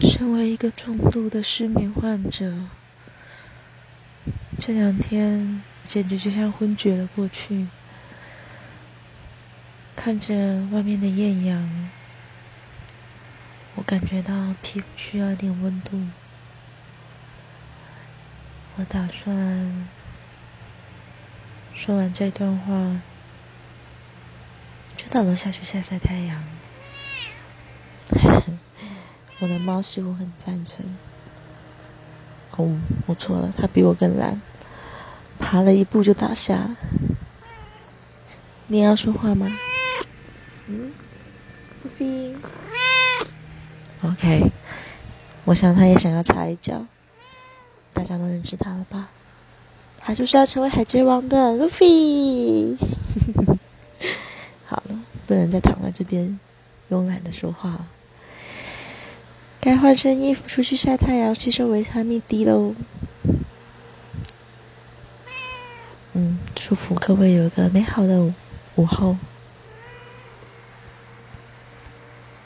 身为一个重度的失眠患者，这两天简直就像昏厥了过去。看着外面的艳阳，我感觉到皮肤需要点温度。我打算说完这段话，就到楼下去晒晒太阳。我的猫似乎很赞成。哦，我错了，它比我更懒，爬了一步就倒下。你要说话吗？嗯，不飞。OK，我想它也想要插一脚。大家都认识它了吧？它就是要成为海贼王的路飞。好了，不能再躺在这边慵懒的说话。该换身衣服出去晒太阳，吸收维他命 D 喽。嗯，祝福各位有一个美好的午后。